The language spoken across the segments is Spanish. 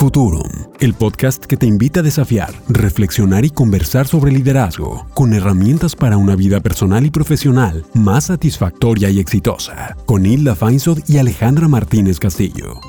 Futurum, el podcast que te invita a desafiar, reflexionar y conversar sobre liderazgo, con herramientas para una vida personal y profesional más satisfactoria y exitosa, con Hilda Feinsod y Alejandra Martínez Castillo.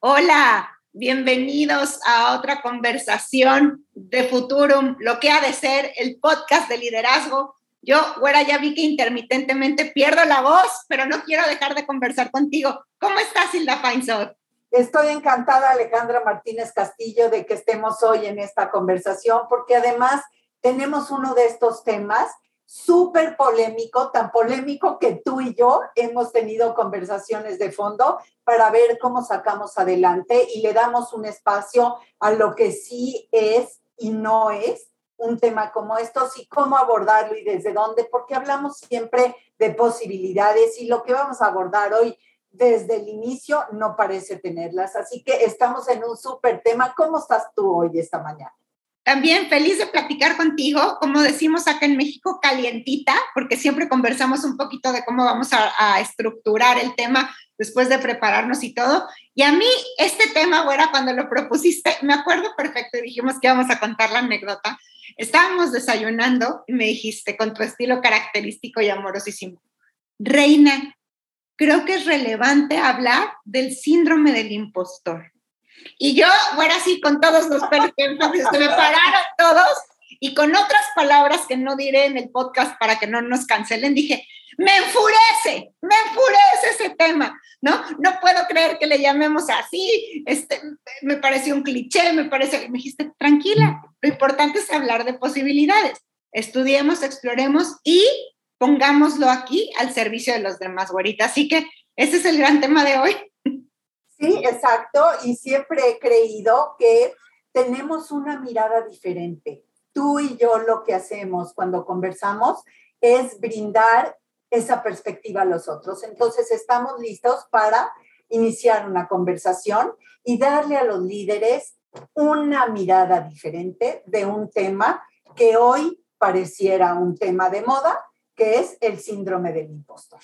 Hola, bienvenidos a otra conversación de Futurum, lo que ha de ser el podcast de liderazgo. Yo, güera, ya vi que intermitentemente pierdo la voz, pero no quiero dejar de conversar contigo. ¿Cómo estás, Hilda Feinsod? Estoy encantada, Alejandra Martínez Castillo, de que estemos hoy en esta conversación, porque además tenemos uno de estos temas súper polémico, tan polémico que tú y yo hemos tenido conversaciones de fondo para ver cómo sacamos adelante y le damos un espacio a lo que sí es y no es un tema como estos y cómo abordarlo y desde dónde, porque hablamos siempre de posibilidades y lo que vamos a abordar hoy desde el inicio no parece tenerlas. Así que estamos en un súper tema. ¿Cómo estás tú hoy esta mañana? También feliz de platicar contigo, como decimos acá en México, calientita, porque siempre conversamos un poquito de cómo vamos a, estructurar el tema después de prepararnos y todo. Y a mí este tema, güera, cuando lo propusiste, me acuerdo perfecto dijimos que íbamos a contar la anécdota. Estábamos desayunando y me dijiste con tu estilo característico y amorosísimo, Reina, creo que es relevante hablar del síndrome del impostor. Y yo, bueno, así con todos los que se me pararon todos y con otras palabras que no diré en el podcast para que no nos cancelen, dije, me enfurece, me enfurece ese tema, ¿no? No puedo creer que le llamemos así, este, me parece un cliché, me parece, me dijiste, tranquila, lo importante es hablar de posibilidades, estudiemos, exploremos y pongámoslo aquí al servicio de los demás, güerita. Así que ese es el gran tema de hoy. Sí, exacto. Y siempre he creído que tenemos una mirada diferente. Tú y yo lo que hacemos cuando conversamos es brindar esa perspectiva a los otros. Entonces estamos listos para iniciar una conversación y darle a los líderes una mirada diferente de un tema que hoy pareciera un tema de moda, que es el síndrome del impostor.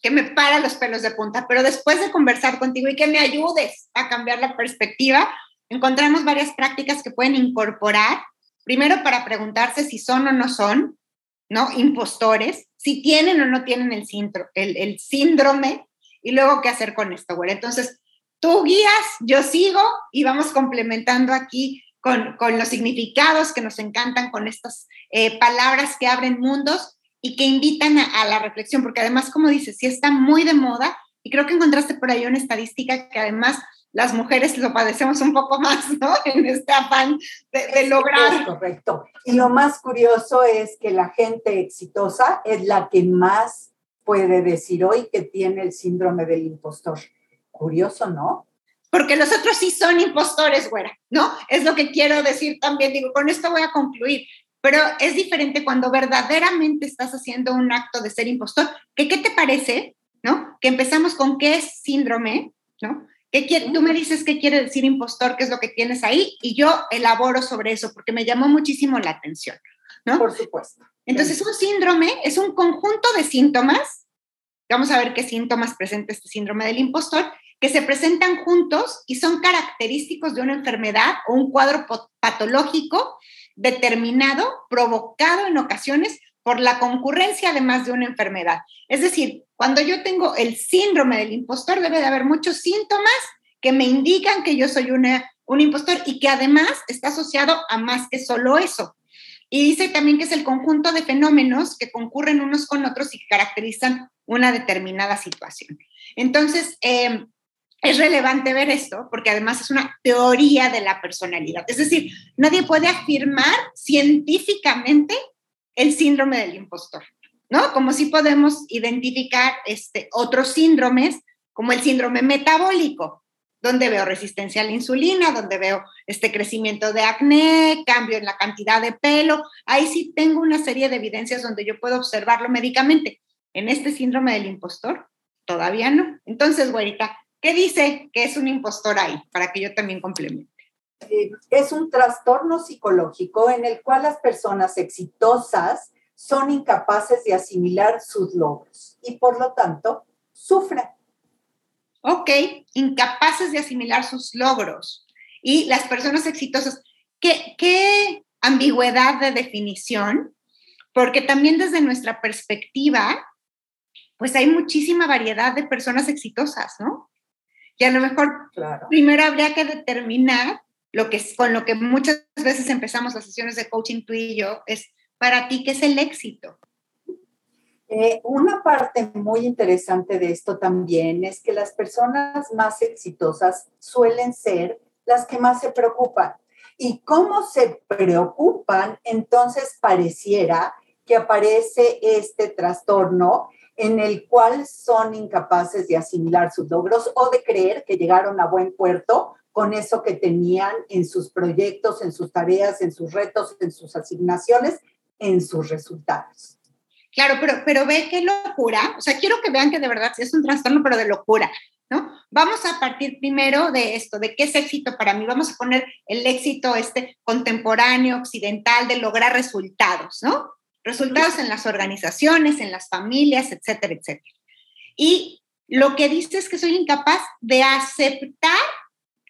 Que me para los pelos de punta, pero después de conversar contigo y que me ayudes a cambiar la perspectiva, encontramos varias prácticas que pueden incorporar, primero para preguntarse si son o no son, ¿no? Impostores, si tienen o no tienen el, el, el síndrome, y luego qué hacer con esto, güey. Entonces, tú guías, yo sigo y vamos complementando aquí con, con los significados que nos encantan, con estas eh, palabras que abren mundos y que invitan a, la reflexión, porque además, como dices, sí está muy de moda y creo que encontraste por ahí una estadística que además las mujeres lo padecemos un poco más, ¿no? En este afán de, lograr. Es correcto. Y lo más curioso es que la gente exitosa es la que más puede decir hoy que tiene el síndrome del impostor. Curioso, ¿no? Porque los otros sí son impostores, güera, ¿no? Es lo que quiero decir también. Digo, con esto voy a concluir. Pero es diferente cuando verdaderamente estás haciendo un acto de ser impostor. ¿Qué, qué te parece? ¿No? Que empezamos con qué es síndrome, ¿no? ¿Qué quiere, tú me dices qué quiere decir impostor, qué es lo que tienes ahí, y yo elaboro sobre eso porque me llamó muchísimo la atención, ¿no? Por supuesto. Entonces, un síndrome es un conjunto de síntomas, vamos a ver qué síntomas presenta este síndrome del impostor, que se presentan juntos y son característicos de una enfermedad o un cuadro patológico determinado, provocado en ocasiones por la concurrencia además de una enfermedad. Es decir, cuando yo tengo el síndrome del impostor, debe de haber muchos síntomas que me indican que yo soy una, un impostor y que además está asociado a más que solo eso. Y dice también que es el conjunto de fenómenos que concurren unos con otros y que caracterizan una determinada situación. Entonces, eh, es relevante ver esto porque además es una teoría de la personalidad. Es decir, nadie puede afirmar científicamente el síndrome del impostor, ¿no? Como si podemos identificar este, otros síndromes, como el síndrome metabólico, donde veo resistencia a la insulina, donde veo este crecimiento de acné, cambio en la cantidad de pelo. Ahí sí tengo una serie de evidencias donde yo puedo observarlo médicamente. En este síndrome del impostor, todavía no. Entonces, güerita, ¿Qué dice que es un impostor ahí? Para que yo también complemente. Eh, es un trastorno psicológico en el cual las personas exitosas son incapaces de asimilar sus logros y por lo tanto sufren. ok, incapaces de asimilar sus logros. Y las personas exitosas, ¿qué, qué ambigüedad de definición? Porque también desde nuestra perspectiva, pues hay muchísima variedad de personas exitosas, ¿no? Y a lo mejor primero habría que determinar lo que con lo que muchas veces empezamos las sesiones de coaching tú y yo es para ti qué es el éxito. Eh, una parte muy interesante de esto también es que las personas más exitosas suelen ser las que más se preocupan. Y cómo se preocupan, entonces pareciera que aparece este trastorno en el cual son incapaces de asimilar sus logros o de creer que llegaron a buen puerto con eso que tenían en sus proyectos, en sus tareas, en sus retos, en sus asignaciones, en sus resultados. Claro, pero, pero ve qué locura. O sea, quiero que vean que de verdad es un trastorno, pero de locura, ¿no? Vamos a partir primero de esto, de qué es éxito para mí. Vamos a poner el éxito este contemporáneo, occidental, de lograr resultados, ¿no? Resultados en las organizaciones, en las familias, etcétera, etcétera. Y lo que dice es que soy incapaz de aceptar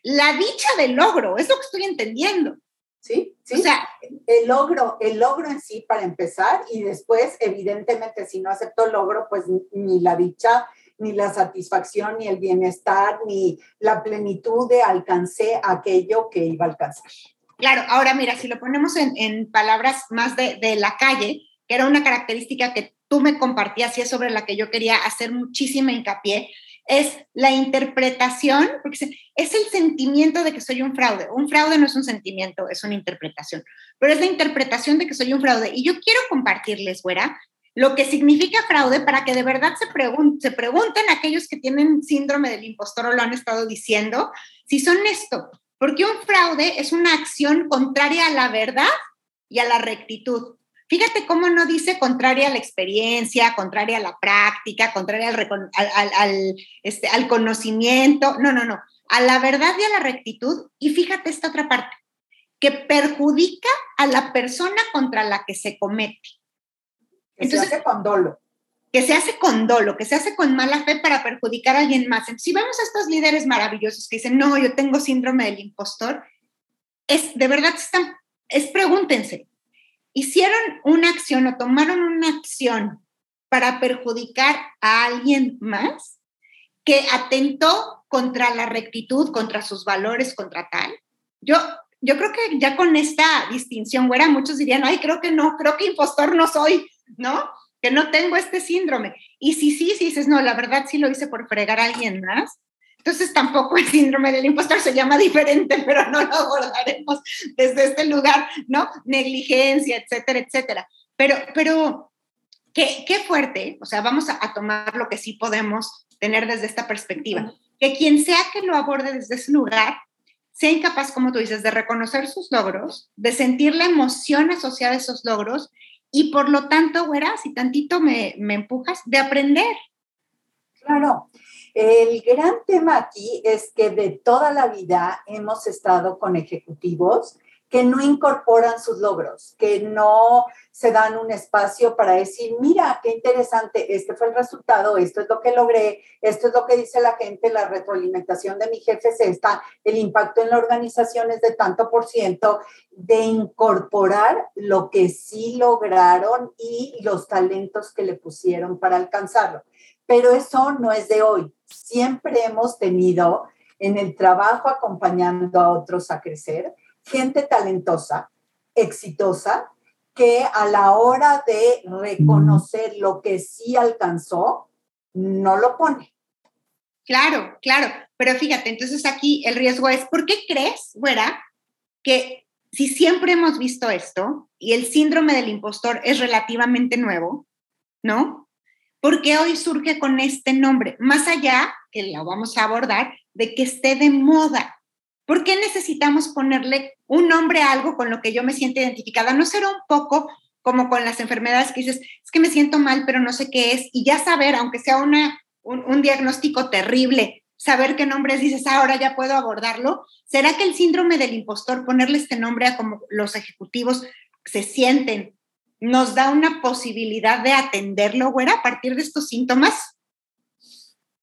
la dicha del logro, es lo que estoy entendiendo. Sí, sí. O sea, el logro, el logro en sí para empezar y después, evidentemente, si no acepto el logro, pues ni la dicha, ni la satisfacción, ni el bienestar, ni la plenitud de alcancé aquello que iba a alcanzar. Claro, ahora mira, si lo ponemos en, palabras más de, de, la calle, que era una característica que tú me compartías y es sobre la que yo quería hacer muchísima hincapié, es la interpretación, porque es el sentimiento de que soy un fraude. Un fraude no es un sentimiento, es una interpretación, pero es la interpretación de que soy un fraude. Y yo quiero compartirles, güera, lo que significa fraude para que de verdad se, se pregunten aquellos que tienen síndrome del impostor o lo han estado diciendo, si son esto. Porque un fraude es una acción contraria a la verdad y a la rectitud. Fíjate cómo no dice contraria a la experiencia, contraria a la práctica, contraria al, este, al conocimiento. No, no, no. A la verdad y a la rectitud. Y fíjate esta otra parte, que perjudica a la persona contra la que se comete. Que se hace con dolo. Que se hace con dolo, que se hace con mala fe para perjudicar a alguien más. si vemos a estos líderes maravillosos que dicen, no, yo tengo síndrome del impostor, es de verdad, están, es pregúntense, hicieron una acción o tomaron una acción para perjudicar a alguien más que atentó contra la rectitud, contra sus valores, contra tal. Yo, yo creo que ya con esta distinción, güera, muchos dirían, ay, creo que no, creo que impostor no soy, ¿no? Que no tengo este síndrome. Y si sí, sí, dices, no, la verdad sí lo hice por fregar a alguien más, entonces tampoco el síndrome del impostor se llama diferente, pero no lo abordaremos desde este lugar, ¿no? Negligencia, etcétera, etcétera. Pero, pero, qué, qué fuerte, o sea, vamos a, a tomar lo que sí podemos tener desde esta perspectiva. Que quien sea que lo aborde desde ese lugar sea incapaz, como tú dices, de reconocer sus logros, de sentir la emoción asociada a esos logros y por lo tanto, güera, si tantito me, me empujas, de aprender. Claro, el gran tema aquí es que de toda la vida hemos estado con ejecutivos que no incorporan sus logros, que no se dan un espacio para decir, mira, qué interesante, este fue el resultado, esto es lo que logré, esto es lo que dice la gente, la retroalimentación de mi jefe es esta, el impacto en la organización es de tanto por ciento, de incorporar lo que sí lograron y los talentos que le pusieron para alcanzarlo. Pero eso no es de hoy. Siempre hemos tenido en el trabajo acompañando a otros a crecer, gente talentosa, exitosa, que a la hora de reconocer lo que sí alcanzó, no lo pone. Claro, claro, pero fíjate, entonces aquí el riesgo es, ¿por qué crees, güera, que si siempre hemos visto esto y el síndrome del impostor es relativamente nuevo, ¿no? ¿Por qué hoy surge con este nombre? Más allá, que lo vamos a abordar, de que esté de moda. ¿Por qué necesitamos ponerle un nombre a algo con lo que yo me siento identificada? ¿No será un poco como con las enfermedades que dices, es que me siento mal, pero no sé qué es? Y ya saber, aunque sea una, un, diagnóstico terrible, saber qué nombre es, dices, ah, ahora ya puedo abordarlo. ¿Será que el síndrome del impostor, ponerle este nombre a como los ejecutivos se sienten nos da una posibilidad de atenderlo, güera, a partir de estos síntomas?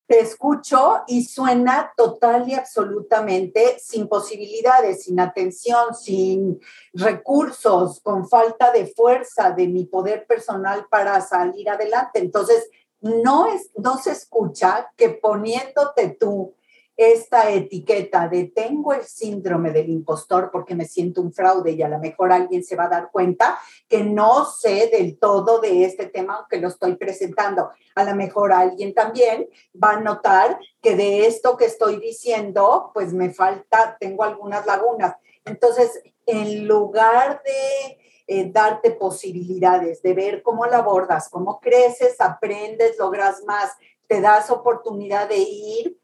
te escucho y suena total y absolutamente sin posibilidades, sin atención, sin recursos, con falta de fuerza de mi poder personal para salir adelante. Entonces, no, es, no se escucha que poniéndote tú esta etiqueta de tengo el síndrome del impostor porque me siento un fraude y a lo mejor alguien se va a dar cuenta que no sé del todo de este tema aunque lo estoy presentando. A lo mejor alguien también va a notar que de esto que estoy diciendo, pues me falta, tengo algunas lagunas. Entonces, en lugar de eh, darte posibilidades, de ver cómo la abordas, cómo creces, aprendes, logras más, te das oportunidad de ir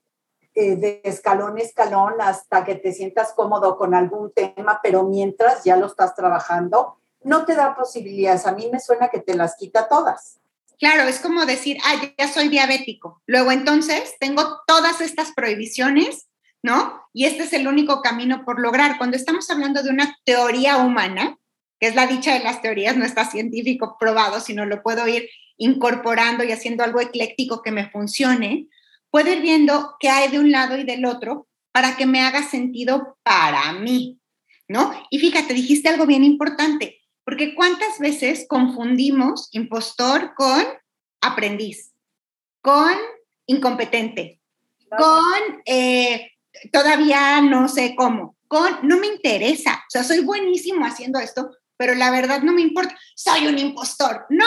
eh, de escalón a escalón hasta que te sientas cómodo con algún tema, pero mientras ya lo estás trabajando, no te da posibilidades. A mí me suena que te las quita todas. Claro, es como decir, ah, ya soy diabético. Luego entonces tengo todas estas prohibiciones, ¿no? Y este es el único camino por lograr. Cuando estamos hablando de una teoría humana, que es la dicha de las teorías, no está científico probado, sino lo puedo ir incorporando y haciendo algo ecléctico que me funcione, puedo ir viendo qué hay de un lado y del otro para que me haga sentido para mí, ¿no? Y fíjate, dijiste algo bien importante, porque cuántas veces confundimos impostor con aprendiz, con incompetente, con eh, todavía no sé cómo, con no me interesa, o sea, soy buenísimo haciendo esto, pero la verdad no me importa, soy un impostor. No,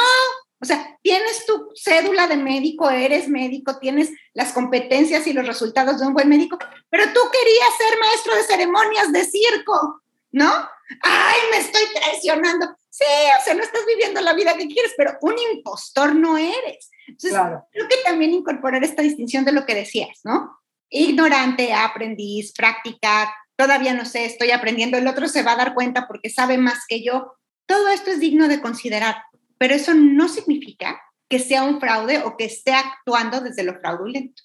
o sea, tienes tu cédula de médico, eres médico, tienes las competencias y los resultados de un buen médico, pero tú querías ser maestro de ceremonias de circo, ¿no? Ay, me estoy traicionando. Sí, o sea, no estás viviendo la vida que quieres, pero un impostor no eres. Entonces, creo que también incorporar esta distinción de lo que decías, ¿no? Ignorante, aprendiz, práctica, todavía no sé, estoy aprendiendo, el otro se va a dar cuenta porque sabe más que yo. Todo esto es digno de considerar pero eso no significa que sea un fraude o que esté actuando desde lo fraudulento.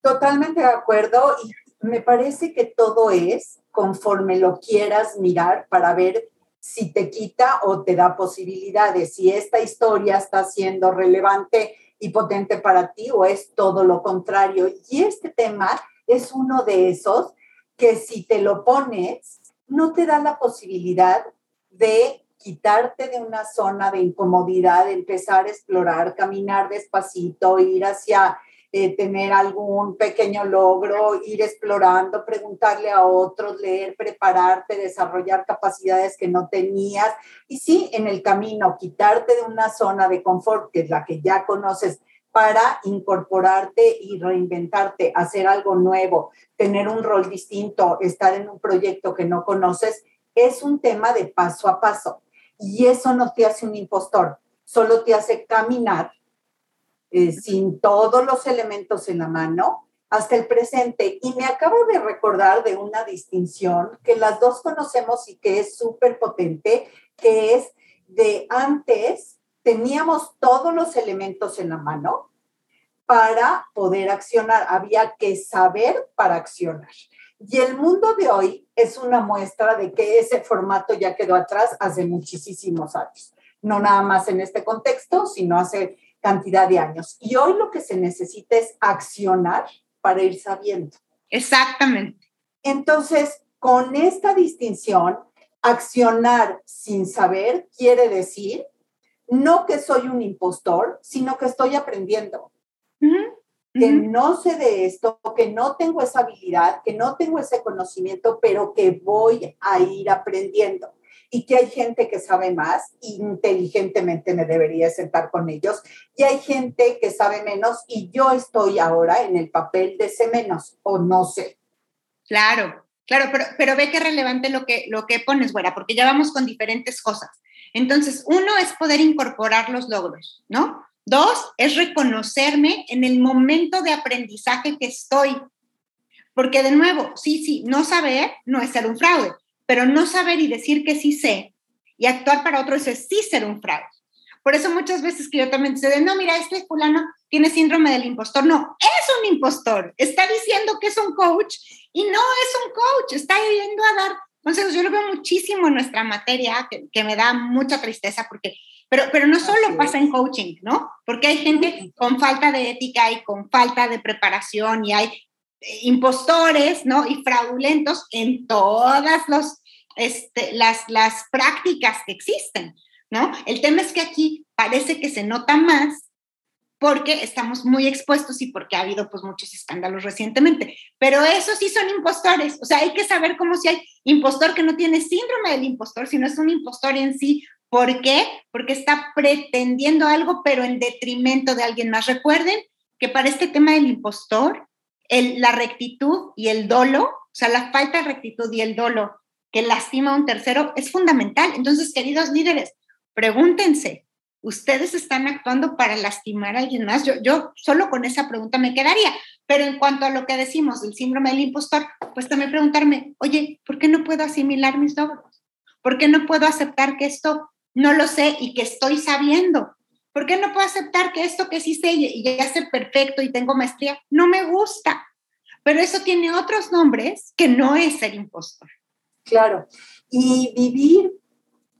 Totalmente de acuerdo y me parece que todo es conforme lo quieras mirar para ver si te quita o te da posibilidades, si esta historia está siendo relevante y potente para ti o es todo lo contrario. Y este tema es uno de esos que si te lo pones, no te da la posibilidad de quitarte de una zona de incomodidad, empezar a explorar, caminar despacito, ir hacia eh, tener algún pequeño logro, ir explorando, preguntarle a otros, leer, prepararte, desarrollar capacidades que no tenías. Y sí, en el camino, quitarte de una zona de confort, que es la que ya conoces, para incorporarte y reinventarte, hacer algo nuevo, tener un rol distinto, estar en un proyecto que no conoces, es un tema de paso a paso. Y eso no te hace un impostor, solo te hace caminar eh, sin todos los elementos en la mano hasta el presente. Y me acabo de recordar de una distinción que las dos conocemos y que es súper potente, que es de antes teníamos todos los elementos en la mano para poder accionar. Había que saber para accionar. Y el mundo de hoy es una muestra de que ese formato ya quedó atrás hace muchísimos años. No nada más en este contexto, sino hace cantidad de años. Y hoy lo que se necesita es accionar para ir sabiendo. Exactamente. Entonces, con esta distinción, accionar sin saber quiere decir no que soy un impostor, sino que estoy aprendiendo que no sé de esto, que no tengo esa habilidad, que no tengo ese conocimiento, pero que voy a ir aprendiendo. Y que hay gente que sabe más, inteligentemente me debería sentar con ellos, y hay gente que sabe menos y yo estoy ahora en el papel de ese menos, o no sé. Claro, claro, pero, pero ve qué relevante lo que, lo que pones, güera, porque ya vamos con diferentes cosas. Entonces, uno es poder incorporar los logros, ¿no? Dos, es reconocerme en el momento de aprendizaje que estoy. Porque de nuevo, sí, sí, no saber no es ser un fraude, pero no saber y decir que sí sé y actuar para otro es sí ser un fraude. Por eso muchas veces que yo también dice, no, mira, este fulano tiene síndrome del impostor. No, es un impostor. Está diciendo que es un coach y no es un coach. Está yendo a dar consejos. Yo lo veo muchísimo en nuestra materia, que me da mucha tristeza porque Pero, pero no solo pasa en coaching, ¿no? Porque hay gente con falta de ética y con falta de preparación y hay eh, impostores, ¿no? Y fraudulentos en todas los, este, las, las prácticas que existen, ¿no? El tema es que aquí parece que se nota más porque estamos muy expuestos y porque ha habido pues muchos escándalos recientemente. Pero esos sí son impostores, o sea, hay que saber cómo si hay impostor que no tiene síndrome del impostor, sino es un impostor en sí. ¿Por qué? Porque está pretendiendo algo, pero en detrimento de alguien más. Recuerden que para este tema del impostor, el, la rectitud y el dolo, o sea, la falta de rectitud y el dolo que lastima a un tercero es fundamental. Entonces, queridos líderes, pregúntense, ustedes están actuando para lastimar a alguien más. Yo, yo solo con esa pregunta me quedaría. Pero en cuanto a lo que decimos del síndrome del impostor, pues también preguntarme, oye, ¿por qué no puedo asimilar mis logros? ¿Por qué no puedo aceptar que esto no lo sé y que estoy sabiendo? ¿Por qué no puedo aceptar que esto que sí sé y ya sé perfecto y tengo maestría no me gusta? Pero eso tiene otros nombres que no es ser impostor. Claro. Y vivir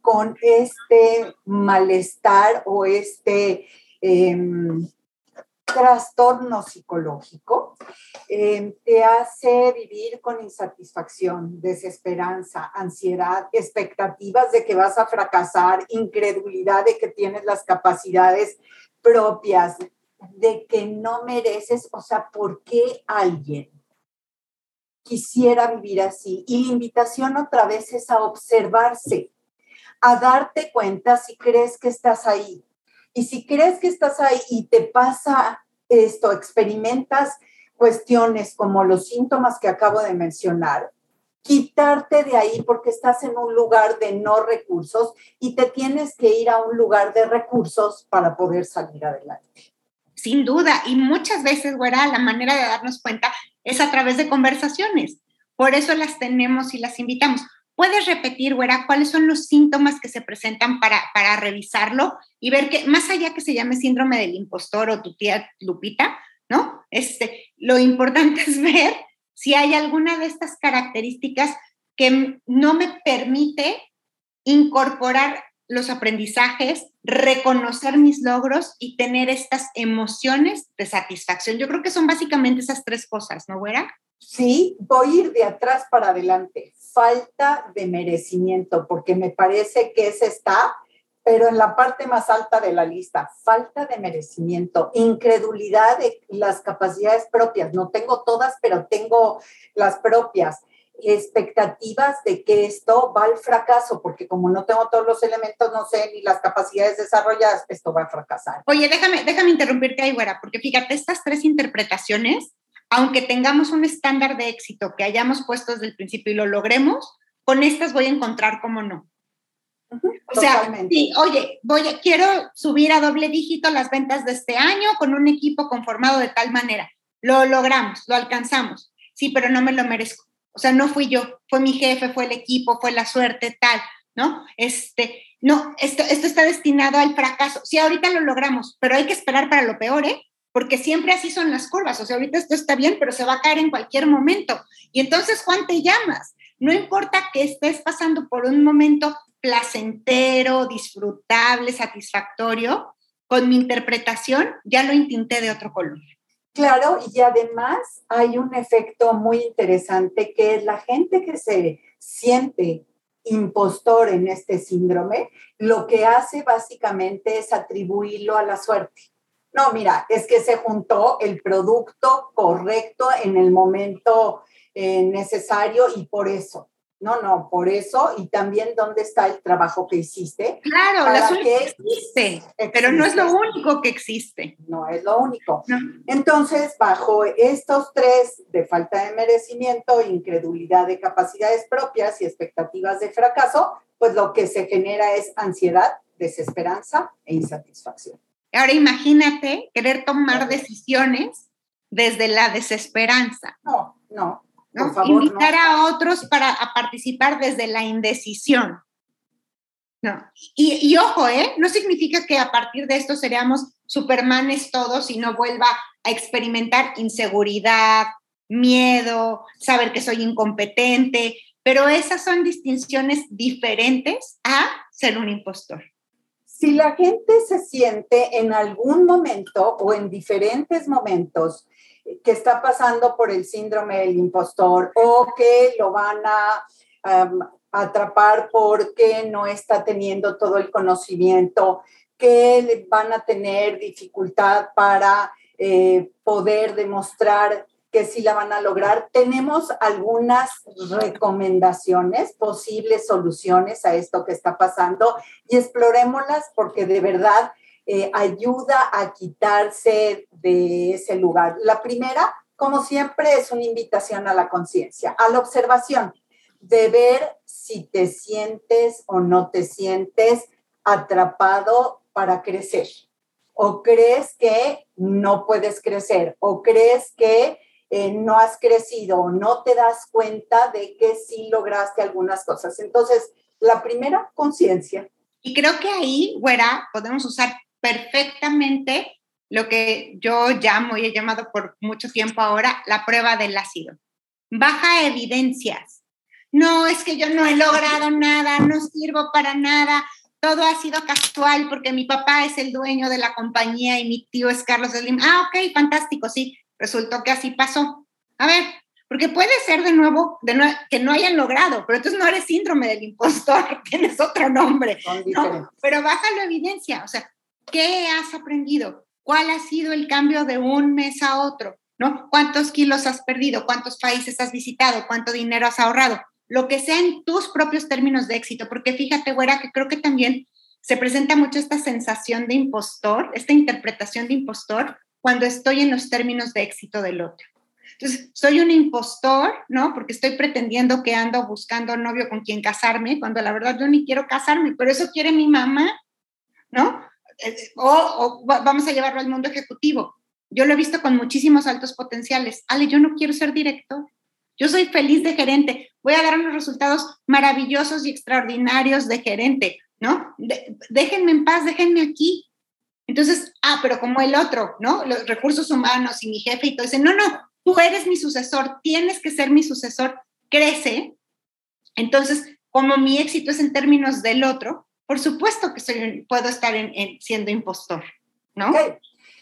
con este malestar o este em, trastorno psicológico, em, te hace vivir con insatisfacción, desesperanza, ansiedad, expectativas de que vas a fracasar, incredulidad de que tienes las capacidades propias, de que no mereces, o sea, ¿por qué alguien quisiera vivir así? Y la invitación otra vez es a observarse a darte cuenta si crees que estás ahí. Y si crees que estás ahí y te pasa esto, experimentas cuestiones como los síntomas que acabo de mencionar, quitarte de ahí porque estás en un lugar de no recursos y te tienes que ir a un lugar de recursos para poder salir adelante. Sin duda, y muchas veces, güera, la manera de darnos cuenta es a través de conversaciones. Por eso las tenemos y las invitamos. ¿Puedes repetir, güera, cuáles son los síntomas que se presentan para, para revisarlo y ver que, más allá que se llame síndrome del impostor o tu tía Lupita, ¿no? Este, lo importante es ver si hay alguna de estas características que no me permite incorporar los aprendizajes, reconocer mis logros y tener estas emociones de satisfacción. Yo creo que son básicamente esas tres cosas, ¿no, güera? Sí, voy a ir de atrás para adelante. Falta de merecimiento, porque me parece que ese está, pero en la parte más alta de la lista. Falta de merecimiento, incredulidad de las capacidades propias. No tengo todas, pero tengo las propias. Expectativas de que esto va al fracaso, porque como no tengo todos los elementos, no sé, ni las capacidades desarrolladas, esto va a fracasar. Oye, déjame, déjame interrumpirte ahí, güera, porque fíjate, estas tres interpretaciones aunque tengamos un estándar de éxito que hayamos puesto desde el principio y lo logremos, con estas voy a encontrar cómo no. O sea, sí, oye, voy a, quiero subir a doble dígito las ventas de este año con un equipo conformado de tal manera. Lo logramos, lo alcanzamos. Sí, pero no me lo merezco. O sea, no fui yo, fue mi jefe, fue el equipo, fue la suerte, tal, ¿no? Este, no, esto, esto está destinado al fracaso. Sí, ahorita lo logramos, pero hay que esperar para lo peor, ¿eh? Porque siempre así son las curvas. O sea, ahorita esto está bien, pero se va a caer en cualquier momento. Y entonces, Juan, te llamas. No importa que estés pasando por un momento placentero, disfrutable, satisfactorio, con mi interpretación ya lo intinté de otro color. Claro, y además hay un efecto muy interesante que es la gente que se siente impostor en este síndrome, lo que hace básicamente es atribuirlo a la suerte. No, mira, es que se juntó el producto correcto en el momento eh, necesario y por eso. No, no, por eso y también dónde está el trabajo que hiciste. Claro, la suerte existe, pero no es lo único que existe. No es lo único. Entonces, bajo estos tres de falta de merecimiento, incredulidad de capacidades propias y expectativas de fracaso, pues lo que se genera es ansiedad, desesperanza e insatisfacción. Ahora imagínate querer tomar decisiones desde la desesperanza. No, no. Invitar a otros para a participar desde la indecisión. No. Y, ojo, ¿eh? No significa que a partir de esto seríamos supermanes todos y no vuelva a experimentar inseguridad, miedo, saber que soy incompetente, pero esas son distinciones diferentes a ser un impostor. Si la gente se siente en algún momento o en diferentes momentos que está pasando por el síndrome del impostor o que lo van a atrapar porque no está teniendo todo el conocimiento, que van a tener dificultad para eh, poder demostrar que sí la van a lograr. Tenemos algunas recomendaciones, posibles soluciones a esto que está pasando y explorémoslas porque de verdad eh, ayuda a quitarse de ese lugar. La primera, como siempre, es una invitación a la conciencia, a la observación, de ver si te sientes o no te sientes atrapado para crecer. O crees que no puedes crecer, o crees que eh, no has crecido no te das cuenta de que sí lograste algunas cosas. Entonces, la primera, conciencia. Y creo que ahí, güera, podemos usar perfectamente lo que yo llamo y he llamado por mucho tiempo ahora la prueba del ácido. Baja evidencias. No, es que yo no he logrado nada, no sirvo para nada, todo ha sido casual porque mi papá es el dueño de la compañía y mi tío es Carlos Slim. Ah, ok, fantástico, sí, resultó que así pasó. A ver, porque puede ser de nuevo, de que no hayan logrado, pero entonces no eres síndrome del impostor, tienes otro nombre. ¿no? Pero baja la evidencia, o sea, ¿qué has aprendido? ¿Cuál ha sido el cambio de un mes a otro? ¿No? ¿Cuántos kilos has perdido? ¿Cuántos países has visitado? ¿Cuánto dinero has ahorrado? Lo que sea en tus propios términos de éxito, porque fíjate, güera, que creo que también se presenta mucho esta sensación de impostor, esta interpretación de impostor, cuando estoy en los términos de éxito del otro. Entonces, soy un impostor, ¿no? Porque estoy pretendiendo que ando buscando novio con quien casarme, cuando la verdad yo ni quiero casarme, pero eso quiere mi mamá, ¿no? Eh, o, vamos a llevarlo al mundo ejecutivo. Yo lo he visto con muchísimos altos potenciales. Ale, yo no quiero ser director. Yo soy feliz de gerente. Voy a dar unos resultados maravillosos y extraordinarios de gerente, ¿no? déjenme en paz, déjenme aquí. Entonces, ah, pero como el otro, ¿no? Los recursos humanos y mi jefe y todo, dicen, no, no, tú eres mi sucesor, tienes que ser mi sucesor, crece. Entonces, como mi éxito es en términos del otro, por supuesto que soy, puedo estar en, siendo impostor, ¿no?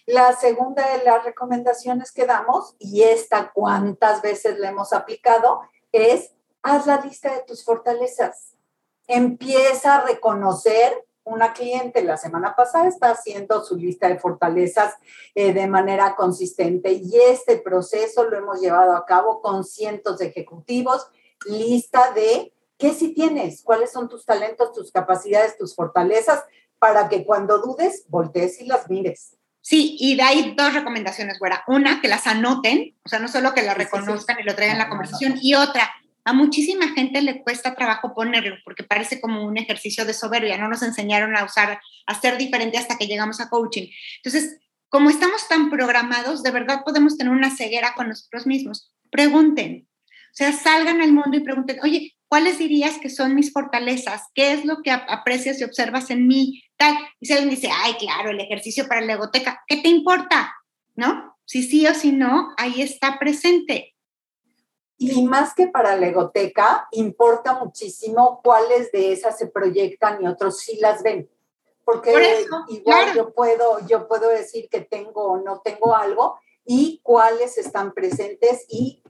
La segunda de las recomendaciones que damos, y esta cuántas veces la hemos aplicado, es haz la lista de tus fortalezas. Empieza a reconocer una cliente la semana pasada está haciendo su lista de fortalezas eh, de manera consistente y este proceso lo hemos llevado a cabo con cientos de ejecutivos, lista de qué si tienes, cuáles son tus talentos, tus capacidades, tus fortalezas, para que cuando dudes, voltees y las mires. Sí, y de ahí dos recomendaciones, güera. Una, que las anoten, o sea, no solo que las reconozcan y lo traigan en la conversación, y otra, a muchísima gente le cuesta trabajo ponerlo porque parece como un ejercicio de soberbia, no nos enseñaron a usar, a ser diferente hasta que llegamos a coaching. Entonces, como estamos tan programados, de verdad podemos tener una ceguera con nosotros mismos. Pregunten, o sea, salgan al mundo y pregunten, oye, ¿cuáles dirías que son mis fortalezas? ¿Qué es lo que aprecias y observas en mí? Tal. Y si alguien dice, ay, claro, el ejercicio para la egoteca, ¿qué te importa? ¿No? Si sí o si no, ahí está presente. Y más que para la egoteca, importa muchísimo cuáles de esas se proyectan y otros sí las ven. Porque igual yo, puedo, yo puedo decir que tengo o no tengo algo y cuáles están presentes y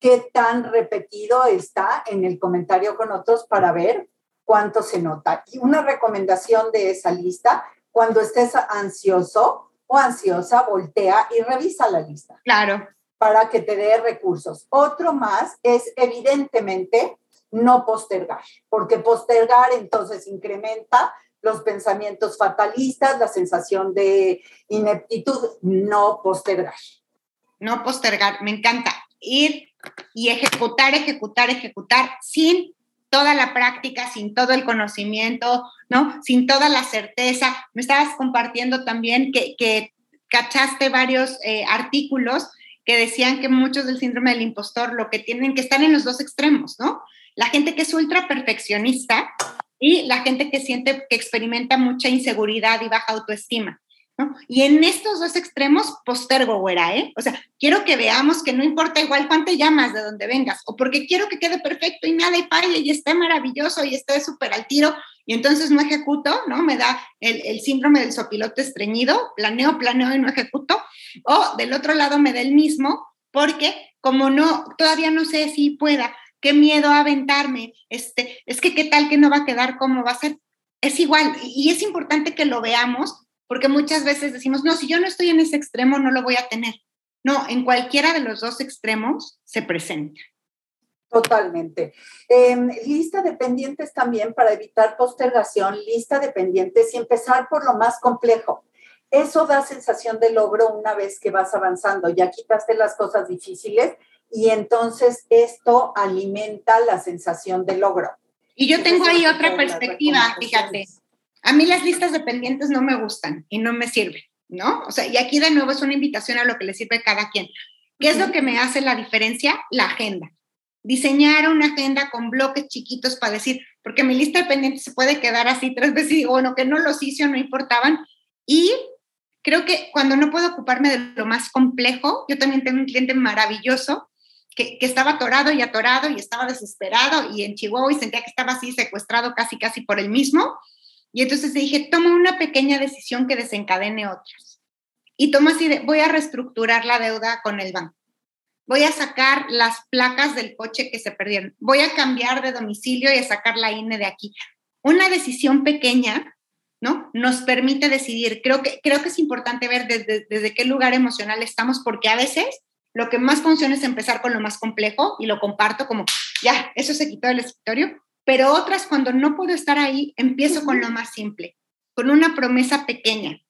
qué tan repetido está en el comentario con otros para ver cuánto se nota. Y una recomendación de esa lista, cuando estés ansioso o ansiosa, voltea y revisa la lista. Claro para que te dé recursos. Otro más es evidentemente no postergar, porque postergar entonces incrementa los pensamientos fatalistas, la sensación de ineptitud, no postergar. No postergar, me encanta. Ir y ejecutar, ejecutar, ejecutar sin toda la práctica, sin todo el conocimiento, ¿no? Sin toda la certeza. Me estabas compartiendo también que, que cachaste varios eh, artículos que decían que muchos del síndrome del impostor lo que tienen que estar en los dos extremos, ¿no? La gente que es ultra perfeccionista y la gente que siente que experimenta mucha inseguridad y baja autoestima. ¿No? Y en estos dos extremos postergo, güera, ¿eh? O sea, quiero que veamos que no importa igual cuánto llamas de donde vengas, o porque quiero que quede perfecto y nada y falle y esté maravilloso y esté súper al tiro, y entonces no ejecuto, ¿no? Me da el, síndrome del sopilote estreñido, planeo, planeo y no ejecuto, o del otro lado me da el mismo, porque como no, todavía no sé si pueda, qué miedo a aventarme, este, es que qué tal que no va a quedar como va a ser, es igual, y es importante que lo veamos porque muchas veces decimos, no, si yo no estoy en ese extremo, no lo voy a tener. No, en cualquiera de los dos extremos se presenta. Totalmente. Eh, lista de pendientes también para evitar postergación, lista de pendientes y empezar por lo más complejo. Eso da sensación de logro una vez que vas avanzando. Ya quitaste las cosas difíciles y entonces esto alimenta la sensación de logro. Y yo tengo ahí otra perspectiva, fíjate. A mí las listas de pendientes no me gustan y no me sirven, ¿no? O sea, y aquí de nuevo es una invitación a lo que le sirve a cada quien. ¿Qué es lo que me hace la diferencia? La agenda. Diseñar una agenda con bloques chiquitos para decir, porque mi lista de pendientes se puede quedar así tres veces y digo, bueno, que no los hice o no importaban. Y creo que cuando no puedo ocuparme de lo más complejo, yo también tengo un cliente maravilloso que, que, estaba atorado y atorado y estaba desesperado y en Chihuahua y sentía que estaba así secuestrado casi, casi por el mismo. Y entonces dije, toma una pequeña decisión que desencadene otras. Y tomo así voy a reestructurar la deuda con el banco. Voy a sacar las placas del coche que se perdieron. Voy a cambiar de domicilio y a sacar la INE de aquí. Una decisión pequeña, ¿no? Nos permite decidir. Creo que, creo que es importante ver desde, desde qué lugar emocional estamos, porque a veces lo que más funciona es empezar con lo más complejo y lo comparto como, ya, eso se quitó del escritorio, pero otras cuando no puedo estar ahí, empiezo con lo más simple, con una promesa pequeña,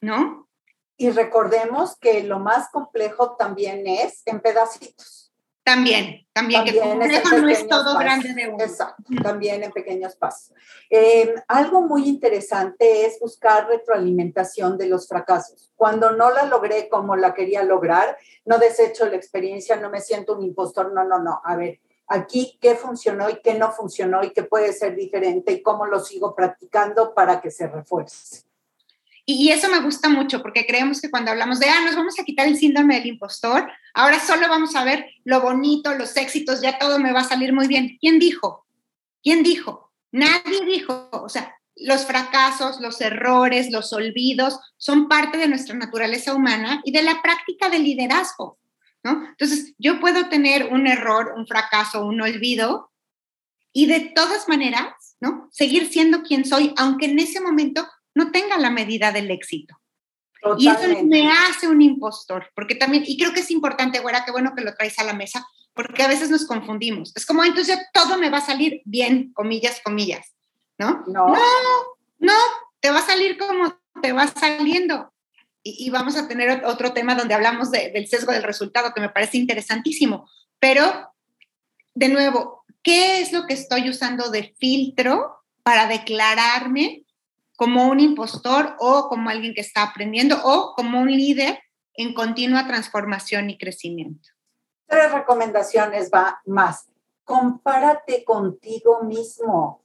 ¿no? Y recordemos que lo más complejo también es en pedacitos. También, también, que complejo no es todo grande de uno. Exacto, también en pequeños pasos. Eh, algo muy interesante es buscar retroalimentación de los fracasos. Cuando no la logré como la quería lograr, no desecho la experiencia, no me siento un impostor, no, no, no. A ver, aquí qué funcionó y qué no funcionó y qué puede ser diferente y cómo lo sigo practicando para que se refuerce. Y, eso me gusta mucho porque creemos que cuando hablamos de, ah, nos vamos a quitar el síndrome del impostor, ahora solo vamos a ver lo bonito, los éxitos, ya todo me va a salir muy bien. ¿Quién dijo? ¿Quién dijo? Nadie dijo. O sea, los fracasos, los errores, los olvidos son parte de nuestra naturaleza humana y de la práctica del liderazgo. Entonces, yo puedo tener un error, un fracaso, un olvido y de todas maneras, ¿no? Seguir siendo quien soy, aunque en ese momento no tenga la medida del éxito. Y eso me hace un impostor, porque también, y creo que es importante, güera, qué bueno que lo traes a la mesa, porque a veces nos confundimos. Es como, entonces todo me va a salir bien, comillas, comillas, ¿no? No, no, no te va a salir como te va saliendo y, vamos a tener otro tema donde hablamos del sesgo del resultado, que me parece interesantísimo. Pero, de nuevo, ¿qué es lo que estoy usando de filtro para declararme como un impostor o como alguien que está aprendiendo o como un líder en continua transformación y crecimiento? Tres recomendaciones va más. Compárate contigo mismo.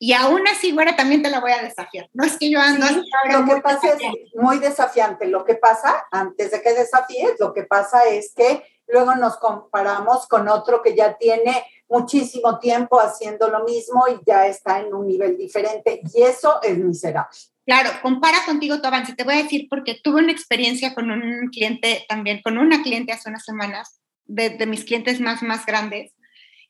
Y aún así, güera, también te la voy a desafiar. No es que yo ando sí, Lo que pasa es muy desafiante. Lo que pasa, antes de que desafíes, lo que pasa es que luego nos comparamos con otro que ya tiene muchísimo tiempo haciendo lo mismo y ya está en un nivel diferente. Y eso es miserable. Claro, compara contigo tu avance. Te voy a decir porque tuve una experiencia con un cliente también, con una cliente hace unas semanas, de, de mis clientes más, más grandes.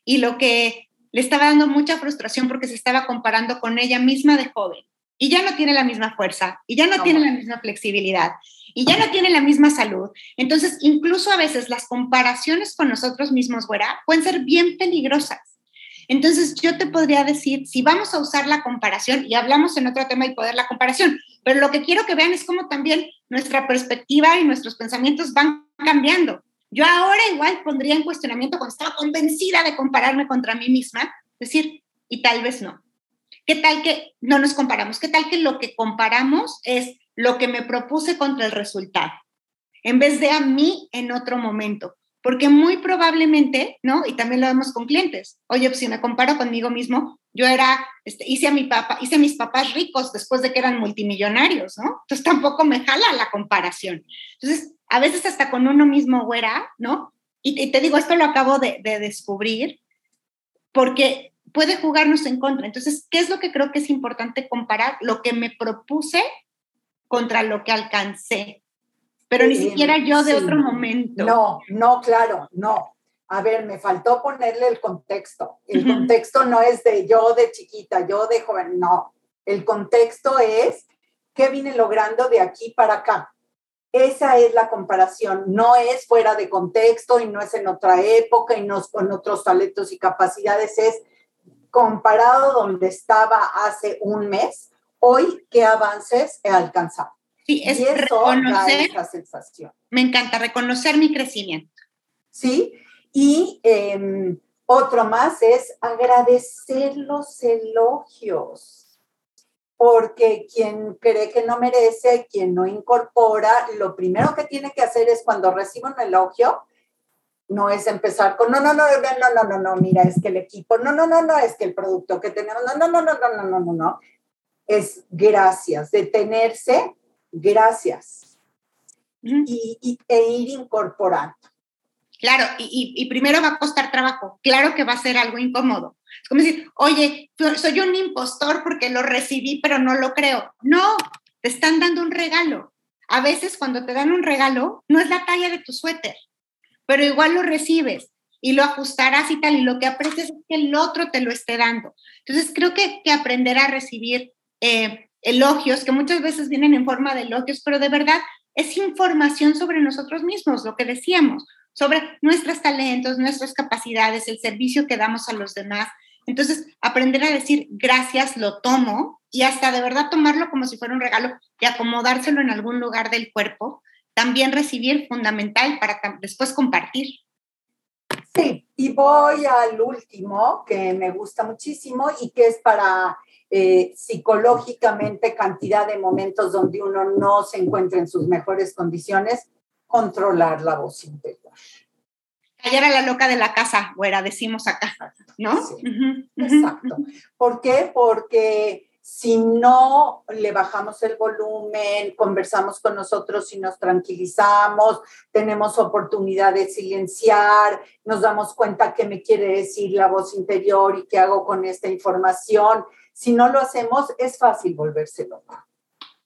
Y lo que le estaba dando mucha frustración porque se estaba comparando con ella misma de joven y ya no tiene la misma fuerza y ya no, tiene la misma flexibilidad y ya no tiene la misma salud. Entonces, incluso a veces las comparaciones con nosotros mismos, güera, pueden ser bien peligrosas. Entonces, yo te podría decir, si vamos a usar la comparación, y hablamos en otro tema y poder la comparación, pero lo que quiero que vean es cómo también nuestra perspectiva y nuestros pensamientos van cambiando. Yo ahora igual pondría en cuestionamiento cuando estaba convencida de compararme contra mí misma, decir, y tal vez no. ¿Qué tal que no nos comparamos? ¿Qué tal que lo que comparamos es lo que me propuse contra el resultado? En vez de a mí en otro momento. Porque muy probablemente, ¿no? Y también lo vemos con clientes. Oye, pues si me comparo conmigo mismo, Yo era, este, hice a mi papá, hice a mis papás ricos después de que eran multimillonarios, ¿no? Entonces tampoco me jala la comparación. Entonces, a veces hasta con uno mismo, güera, ¿no? Y, te digo, esto lo acabo de, de descubrir, porque puede jugarnos en contra. Entonces, ¿qué es lo que creo que es importante comparar? Lo que me propuse contra lo que alcancé, pero ni siquiera yo de otro momento. No, no, claro, no. A ver, me faltó ponerle el contexto. El contexto no es de yo de chiquita, yo de joven, no. El contexto es qué vine logrando de aquí para acá. Esa es la comparación, no es fuera de contexto y no es en otra época y no es con otros talentos y capacidades, es comparado donde estaba hace un mes, hoy qué avances he alcanzado. Sí, es reconocer. esa sensación. Me encanta reconocer mi crecimiento. Sí, y em, otro más es agradecer los elogios, porque quien cree que no merece, quien no incorpora, lo primero que tiene que hacer es cuando recibe un elogio, no es empezar con, no, no, no, no, no, no, no, mira, es que el equipo, no, no, no, no, es que el producto que tenemos, no, no, no, no, no, no, no, no, no, es gracias, detenerse, gracias, y, e ir incorporando. Claro, y, y, primero va a costar trabajo, claro que va a ser algo incómodo. Es como decir, oye, soy un impostor porque lo recibí, pero no lo creo. No, te están dando un regalo. A veces cuando te dan un regalo, no es la talla de tu suéter, pero igual lo recibes y lo ajustarás y tal, y lo que aprecias es que el otro te lo esté dando. Entonces, creo que, que aprender a recibir eh, elogios, que muchas veces vienen en forma de elogios, pero de verdad es información sobre nosotros mismos, lo que decíamos sobre nuestros talentos, nuestras capacidades, el servicio que damos a los demás. Entonces, aprender a decir gracias, lo tomo y hasta de verdad tomarlo como si fuera un regalo y acomodárselo en algún lugar del cuerpo, también recibir fundamental para después compartir. Sí, y voy al último que me gusta muchísimo y que es para eh, psicológicamente cantidad de momentos donde uno no se encuentra en sus mejores condiciones, controlar la voz interior. Callar a la loca de la casa, güera, decimos acá, ¿no? Exacto. ¿Por qué? Porque si no le bajamos el volumen, conversamos con nosotros y nos tranquilizamos, tenemos oportunidad de silenciar, nos damos cuenta qué me quiere decir la voz interior y qué hago con esta información. Si no lo hacemos, es fácil volverse loco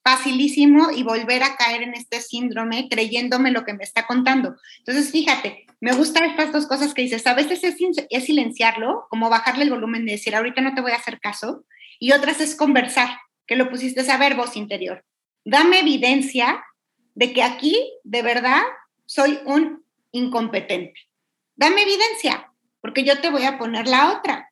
facilísimo y volver a caer en este síndrome creyéndome lo que me está contando. Entonces, fíjate, me gustan estas dos cosas que dices. A veces es, es silenciarlo, como bajarle el volumen de decir, ahorita no te voy a hacer caso, y otras es conversar, que lo pusiste a ver voz interior. Dame evidencia de que aquí, de verdad, soy un incompetente. Dame evidencia, porque yo te voy a poner la otra.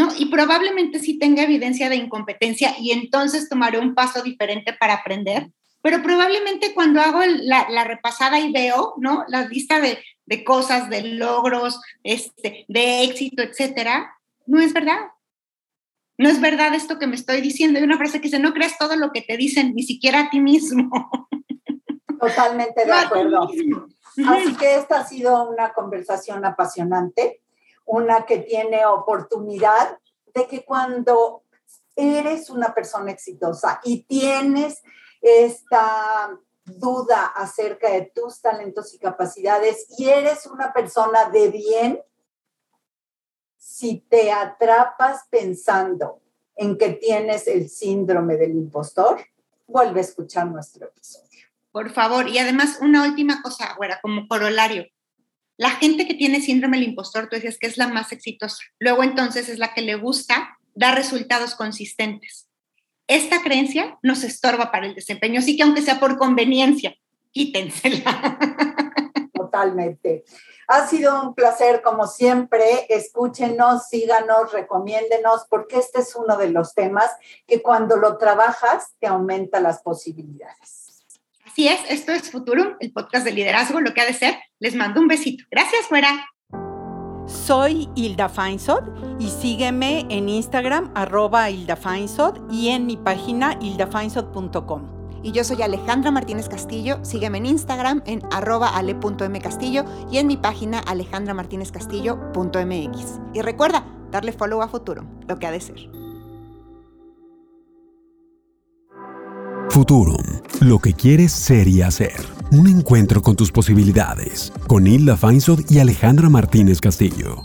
¿No? Y probablemente sí tenga evidencia de incompetencia y entonces tomaré un paso diferente para aprender, pero probablemente cuando hago la, repasada y veo, ¿no? La lista de, cosas, de logros, este, de éxito, etcétera, no es verdad. No es verdad esto que me estoy diciendo. Hay una frase que dice, no creas todo lo que te dicen, ni siquiera a ti mismo. Totalmente de acuerdo. Así que esta ha sido una conversación apasionante una que tiene oportunidad de que cuando eres una persona exitosa y tienes esta duda acerca de tus talentos y capacidades y eres una persona de bien, si te atrapas pensando en que tienes el síndrome del impostor, vuelve a escuchar nuestro episodio. Por favor, y además una última cosa, güera, como corolario. La gente que tiene síndrome del impostor, tú decías que es la más exitosa. Luego entonces es la que le gusta dar resultados consistentes. Esta creencia nos estorba para el desempeño, así que aunque sea por conveniencia, quítensela. Totalmente. Ha sido un placer, como siempre. Escúchenos, síganos, recomiéndenos, porque este es uno de los temas que cuando lo trabajas te aumenta las posibilidades. Así es, esto es Futuro, el podcast de liderazgo, lo que ha de ser. Les mando un besito. Gracias, fuera. Soy Hilda Feinsod y sígueme en Instagram, arroba Hilda Feinsod y en mi página hildafeinsod.com. Y yo soy Alejandra Martínez Castillo. Sígueme en Instagram en arroba ale.mcastillo y en mi página alejandramartinezcastillo.mx. Y recuerda, darle follow a Futuro, lo que ha de ser. Futurum, lo que quieres ser y hacer. Un encuentro con tus posibilidades. Con Hilda Feinsod y Alejandra Martínez Castillo.